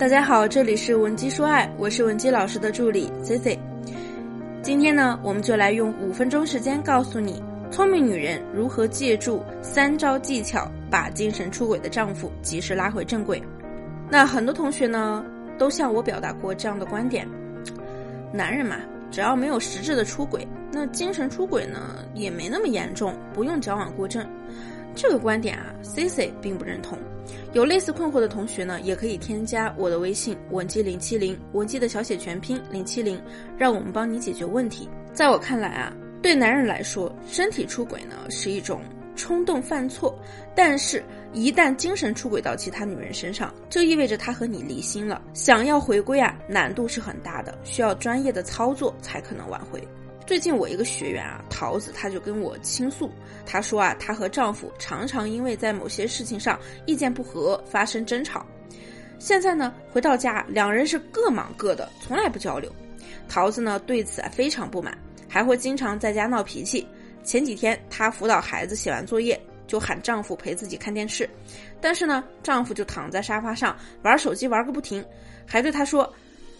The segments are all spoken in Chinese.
大家好，这里是文姬说爱，我是文姬老师的助理 C C。今天呢，我们就来用五分钟时间告诉你，聪明女人如何借助三招技巧，把精神出轨的丈夫及时拉回正轨。那很多同学呢，都向我表达过这样的观点：男人嘛，只要没有实质的出轨，那精神出轨呢，也没那么严重，不用矫枉过正。这个观点啊，Cici 并不认同。有类似困惑的同学呢，也可以添加我的微信文姬零七零，文姬的小写全拼零七零，让我们帮你解决问题。在我看来啊，对男人来说，身体出轨呢是一种冲动犯错，但是，一旦精神出轨到其他女人身上，就意味着他和你离心了。想要回归啊，难度是很大的，需要专业的操作才可能挽回。最近我一个学员啊，桃子，她就跟我倾诉，她说啊，她和丈夫常常因为在某些事情上意见不合发生争吵。现在呢，回到家，两人是各忙各的，从来不交流。桃子呢对此啊非常不满，还会经常在家闹脾气。前几天她辅导孩子写完作业，就喊丈夫陪自己看电视，但是呢，丈夫就躺在沙发上玩手机玩个不停，还对她说：“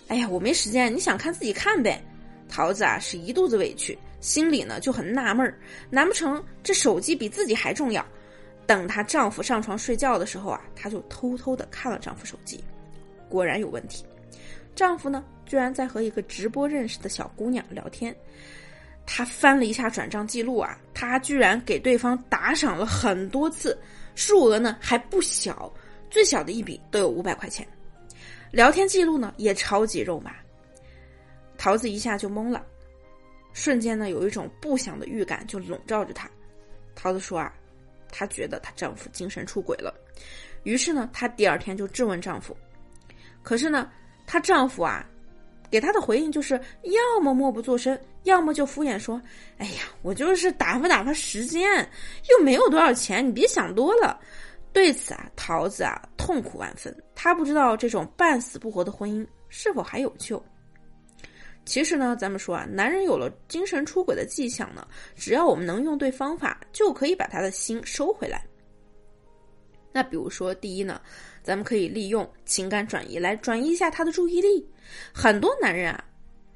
哎呀，我没时间，你想看自己看呗。”桃子啊是一肚子委屈，心里呢就很纳闷儿，难不成这手机比自己还重要？等她丈夫上床睡觉的时候啊，她就偷偷的看了丈夫手机，果然有问题。丈夫呢居然在和一个直播认识的小姑娘聊天，他翻了一下转账记录啊，他居然给对方打赏了很多次，数额呢还不小，最小的一笔都有五百块钱，聊天记录呢也超级肉麻。桃子一下就懵了，瞬间呢，有一种不祥的预感就笼罩着她。桃子说啊，她觉得她丈夫精神出轨了。于是呢，她第二天就质问丈夫。可是呢，她丈夫啊，给她的回应就是要么默不作声，要么就敷衍说：“哎呀，我就是打发打发时间，又没有多少钱，你别想多了。”对此啊，桃子啊痛苦万分。她不知道这种半死不活的婚姻是否还有救。其实呢，咱们说啊，男人有了精神出轨的迹象呢，只要我们能用对方法，就可以把他的心收回来。那比如说，第一呢，咱们可以利用情感转移来转移一下他的注意力。很多男人啊，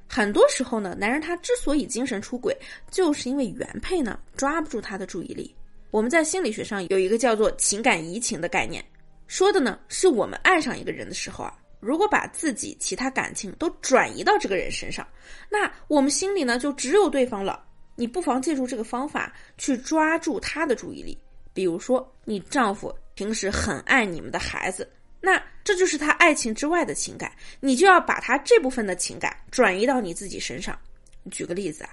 很多时候呢，男人他之所以精神出轨，就是因为原配呢抓不住他的注意力。我们在心理学上有一个叫做情感移情的概念，说的呢是我们爱上一个人的时候啊。如果把自己其他感情都转移到这个人身上，那我们心里呢就只有对方了。你不妨借助这个方法去抓住他的注意力。比如说，你丈夫平时很爱你们的孩子，那这就是他爱情之外的情感，你就要把他这部分的情感转移到你自己身上。举个例子啊，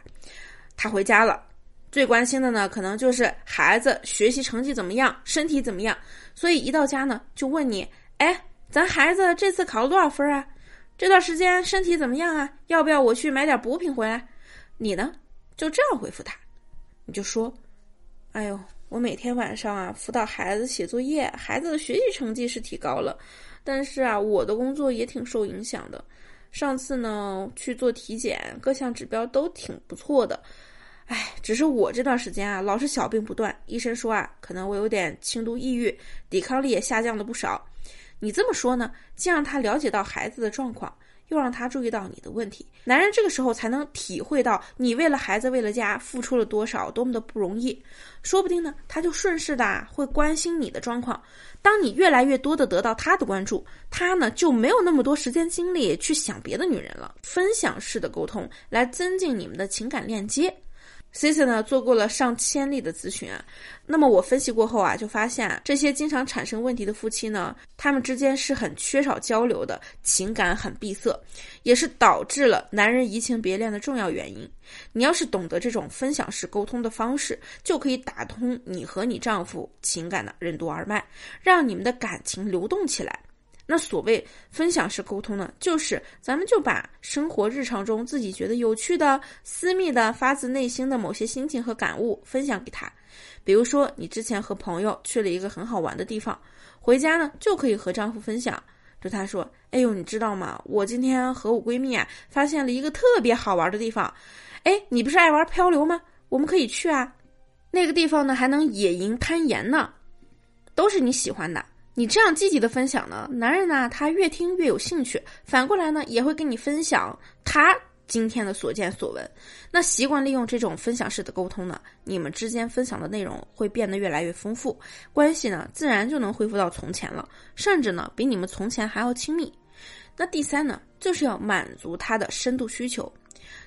他回家了，最关心的呢可能就是孩子学习成绩怎么样，身体怎么样，所以一到家呢就问你，哎。咱孩子这次考了多少分啊？这段时间身体怎么样啊？要不要我去买点补品回来？你呢？就这样回复他，你就说：“哎呦，我每天晚上啊辅导孩子写作业，孩子的学习成绩是提高了，但是啊我的工作也挺受影响的。上次呢去做体检，各项指标都挺不错的。哎，只是我这段时间啊老是小病不断，医生说啊可能我有点轻度抑郁，抵抗力也下降了不少。”你这么说呢，既让他了解到孩子的状况，又让他注意到你的问题，男人这个时候才能体会到你为了孩子、为了家付出了多少，多么的不容易。说不定呢，他就顺势的会关心你的状况。当你越来越多的得到他的关注，他呢就没有那么多时间精力去想别的女人了。分享式的沟通来增进你们的情感链接。C C 呢做过了上千例的咨询啊，那么我分析过后啊，就发现这些经常产生问题的夫妻呢，他们之间是很缺少交流的，情感很闭塞，也是导致了男人移情别恋的重要原因。你要是懂得这种分享式沟通的方式，就可以打通你和你丈夫情感的任督二脉，让你们的感情流动起来。那所谓分享式沟通呢，就是咱们就把生活日常中自己觉得有趣的、私密的、发自内心的某些心情和感悟分享给他。比如说，你之前和朋友去了一个很好玩的地方，回家呢就可以和丈夫分享，对他说：“哎呦，你知道吗？我今天和我闺蜜啊发现了一个特别好玩的地方。哎，你不是爱玩漂流吗？我们可以去啊。那个地方呢还能野营、攀岩呢，都是你喜欢的。”你这样积极的分享呢，男人呢他越听越有兴趣，反过来呢也会跟你分享他今天的所见所闻。那习惯利用这种分享式的沟通呢，你们之间分享的内容会变得越来越丰富，关系呢自然就能恢复到从前了，甚至呢比你们从前还要亲密。那第三呢，就是要满足他的深度需求。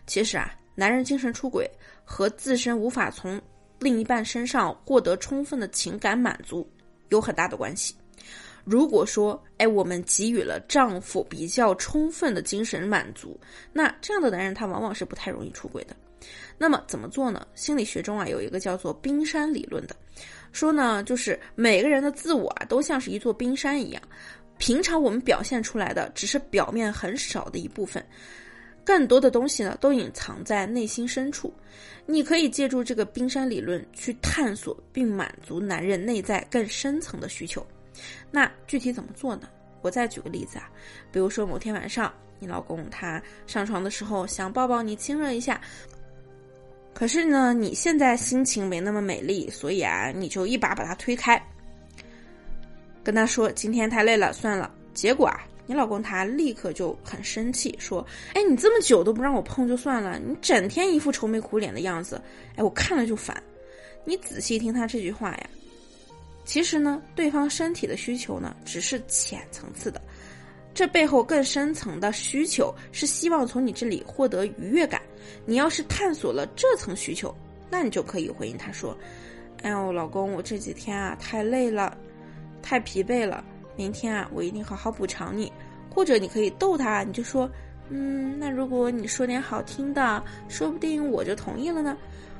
其实啊，男人精神出轨和自身无法从另一半身上获得充分的情感满足有很大的关系。如果说，哎，我们给予了丈夫比较充分的精神满足，那这样的男人他往往是不太容易出轨的。那么怎么做呢？心理学中啊有一个叫做冰山理论的，说呢就是每个人的自我啊都像是一座冰山一样，平常我们表现出来的只是表面很少的一部分，更多的东西呢都隐藏在内心深处。你可以借助这个冰山理论去探索并满足男人内在更深层的需求。那具体怎么做呢？我再举个例子啊，比如说某天晚上，你老公他上床的时候想抱抱你亲热一下，可是呢，你现在心情没那么美丽，所以啊，你就一把把他推开，跟他说今天太累了，算了。结果啊，你老公他立刻就很生气，说：“哎，你这么久都不让我碰就算了，你整天一副愁眉苦脸的样子，哎，我看了就烦。”你仔细听他这句话呀。其实呢，对方身体的需求呢，只是浅层次的，这背后更深层的需求是希望从你这里获得愉悦感。你要是探索了这层需求，那你就可以回应他说：“哎呦，老公，我这几天啊太累了，太疲惫了，明天啊我一定好好补偿你。”或者你可以逗他，你就说：“嗯，那如果你说点好听的，说不定我就同意了呢。”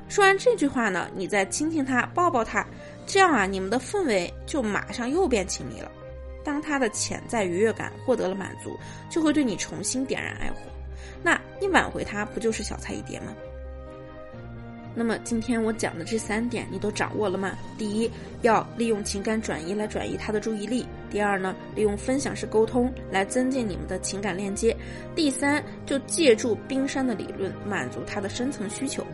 说完这句话呢，你再亲亲他，抱抱他。这样啊，你们的氛围就马上又变亲密了。当他的潜在愉悦感获得了满足，就会对你重新点燃爱火。那你挽回他，不就是小菜一碟吗？那么今天我讲的这三点，你都掌握了吗？第一，要利用情感转移来转移他的注意力；第二呢，利用分享式沟通来增进你们的情感链接；第三，就借助冰山的理论满足他的深层需求。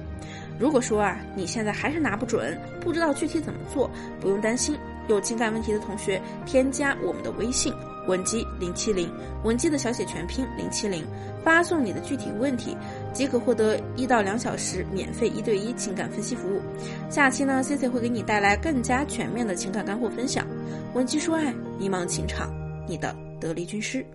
如果说啊，你现在还是拿不准，不知道具体怎么做，不用担心，有情感问题的同学添加我们的微信文姬零七零，文姬的小写全拼零七零，发送你的具体问题，即可获得一到两小时免费一对一情感分析服务。下期呢，Cici 会给你带来更加全面的情感干货分享，文姬说爱，迷茫情场，你的得力军师。